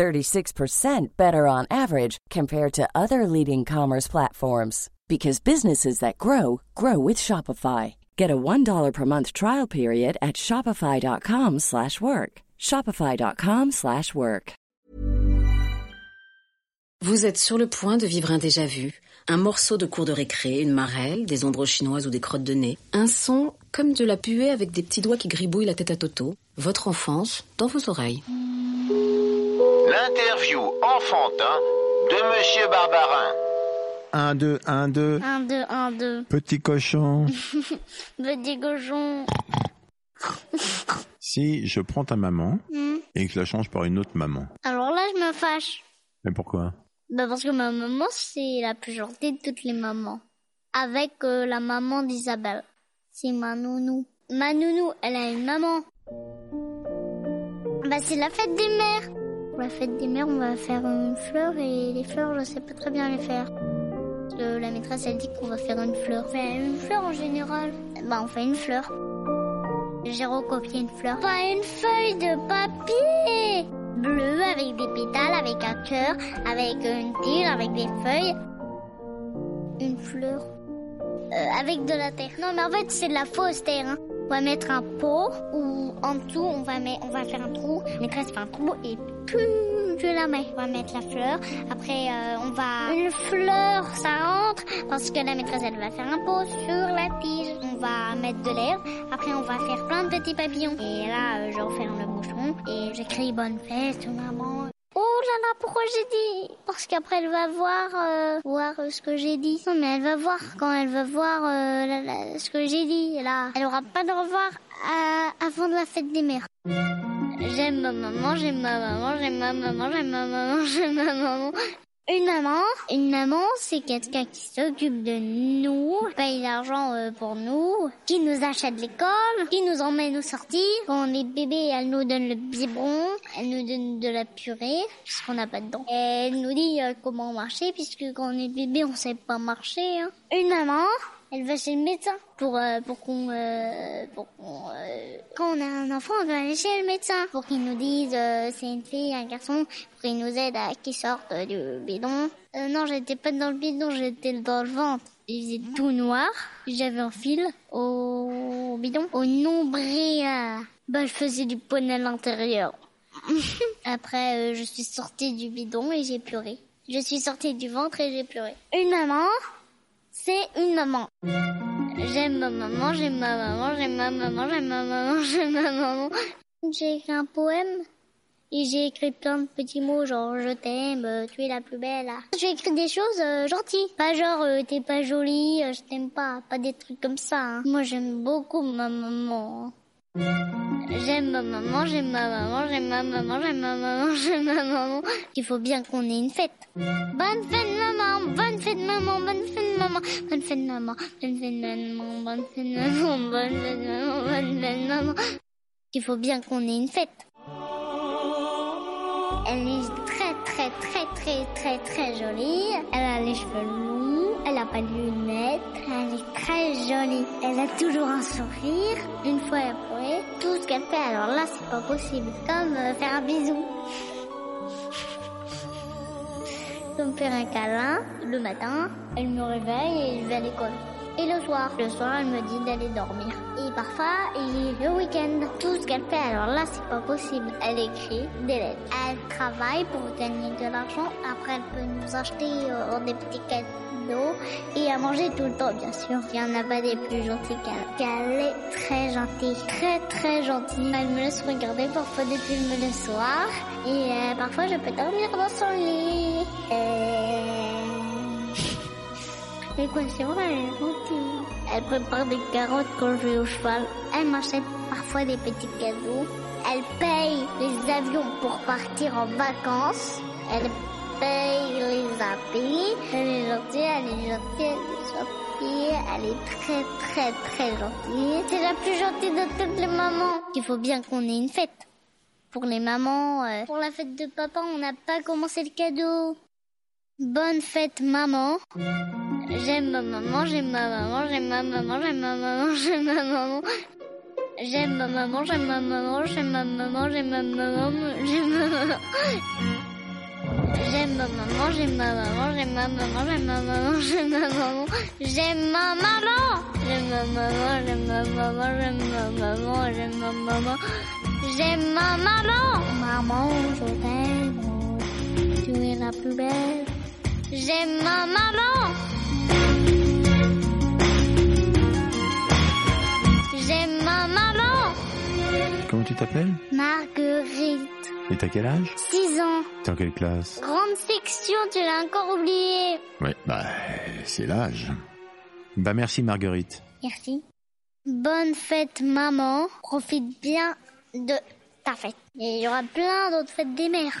36% better on average compared to other leading commerce platforms because businesses that grow grow with Shopify. Get a $1 per month trial period at shopify.com/work. shopify.com/work. Vous êtes sur le point de vivre un déjà vu, un morceau de cours de récré, une marelle, des ombres chinoises ou des crottes de nez, un son comme de la puée avec des petits doigts qui gribouillent la tête à Toto, votre enfance dans vos oreilles. L'interview enfantin de Monsieur Barbarin. 1, 2, 1, 2. 1, 2, 1, 2. Petit cochon. Petit cochon. si je prends ta maman Hmm. et que je la change par une autre maman. Alors là, je me fâche. Mais pourquoi? Bah parce que ma maman, c'est la plus gentille de toutes les mamans. Avec euh, la maman d'Isabelle. C'est ma nounou. Ma nounou, elle a une maman. Bah c'est la fête des mères. Pour la fête des mères, on va faire une fleur et les fleurs, je sais pas très bien les faire. La maîtresse, elle dit qu'on va faire une fleur. Fait une fleur en général. Bah on fait une fleur. J'ai recopié une fleur. Pas une feuille de papier bleu avec des pétales, avec un cœur, avec une tige, avec des feuilles. Une fleur. Euh, avec de la terre. Non mais en fait c'est de la fausse terre. hein. On va mettre un pot ou en dessous on va mettre, on va faire un trou. La maîtresse fait un trou et je la mets. On va mettre la fleur. Après euh, on va une fleur ça rentre parce que la maîtresse elle va faire un pot sur la tige. On va mettre de l'herbe. Après on va faire plein de petits papillons. Et là euh, je referme le bouchon et j'écris bonne fête maman. Oh là là, pourquoi j'ai dit? Parce qu'après elle va voir euh, voir euh, ce que j'ai dit. Non mais elle va voir quand elle va voir euh, la- la- ce que j'ai dit. Là, elle aura pas de revoir euh, avant de la fête des mères. J'aime ma maman, j'aime ma maman, j'aime ma maman, j'aime ma maman, j'aime ma maman. Une maman, une maman, c'est quelqu'un qui s'occupe de nous, paye l'argent euh, pour nous, qui nous achète l'école, qui nous emmène aux sorties. Quand on est bébé, elle nous donne le biberon, elle nous donne de la purée, puisqu'on n'a pas de dents. Elle nous dit euh, comment marcher, puisque quand on est bébé, on sait pas marcher. hein. Une maman, elle va chez le médecin pour euh, pour qu'on euh, pour euh, quand on a un enfant on doit aller chez le médecin pour qu'il nous dise euh, c'est une fille un garçon pour qu'il nous aide à qu'il sorte euh, du bidon. Euh, non j'étais pas dans le bidon j'étais dans le ventre. Il faisait tout noir j'avais un fil au bidon au nombril. Bah je faisais du poney à l'intérieur. Après je suis sortie du bidon et j'ai pleuré. Je suis sortie du ventre et j'ai pleuré. Une maman c'est une maman. J'aime ma maman, j'aime ma maman, j'aime ma maman, j'aime ma maman, j'aime ma maman. J'ai écrit un poème et j'ai écrit plein de petits mots genre je t'aime, tu es la plus belle. J'ai écrit des choses euh, gentilles, pas genre euh, t'es pas jolie, euh, je t'aime pas, pas des trucs comme ça. hein. Moi j'aime beaucoup ma maman. J'aime ma maman, j'aime ma maman, j'aime ma maman, j'aime ma maman, j'aime ma maman. Il faut bien qu'on ait une fête. Bonne fête maman, bonne fête maman, bonne fête maman, bonne fête maman, bonne fête maman, bonne fête maman, bonne fête maman, bonne fête maman. Il faut bien qu'on ait une fête. Elle est très très très très très très jolie. Elle a les cheveux longs, elle a pas de lunettes, elle est très jolie. Elle a toujours un sourire. Une fois elle tout ce qu'elle fait, alors là c'est pas possible. Comme euh, faire un bisou. Comme faire un câlin. Le matin, elle me réveille et je vais à l'école. Et le soir, le soir, elle me dit d'aller dormir. Parfois, et le week-end, tout ce qu'elle fait, alors là, c'est pas possible. Elle écrit des lettres. Elle travaille pour gagner de l'argent. Après, elle peut nous acheter euh, des petits cadeaux et à manger tout le temps, bien sûr. Il y en a pas des plus gentils qu'elle. qu'elle est très gentille, très très gentille. Elle me laisse regarder parfois des films le soir. Et euh, parfois, je peux dormir dans son lit. Elle prépare des carottes quand je vais au cheval. Elle m'achète parfois des petits cadeaux. Elle paye les avions pour partir en vacances. Elle paye les appels. Elle est gentille, elle est gentille, elle est gentille. Elle est très très très gentille. C'est la plus gentille de toutes les mamans. Il faut bien qu'on ait une fête. Pour les mamans, euh, pour la fête de papa, on n'a pas commencé le cadeau. Bonne fête maman. J'aime ma maman, j'aime ma maman, j'aime ma maman, j'aime ma maman, j'aime ma maman. J'aime ma maman, j'aime ma maman, j'aime ma maman, j'aime ma maman, j'aime ma maman. J'aime ma maman, j'aime ma maman, j'aime ma maman, j'aime ma maman, j'aime ma maman. J'aime ma maman. J'aime ma maman, j'aime ma maman, j'aime ma maman, j'aime ma maman. J'aime ma maman. Maman, je t'aime. Tu es la plus belle. J'aime ma maman. J'aime ma maman. Comment tu t'appelles? Marguerite. Et t'as quel âge? 6 ans. T'es en quelle classe? Grande section, tu l'as encore oublié. Ouais, bah, c'est l'âge. Bah merci Marguerite. Merci. Bonne fête, maman. Profite bien de ta fête. Et il y aura plein d'autres fêtes des mères.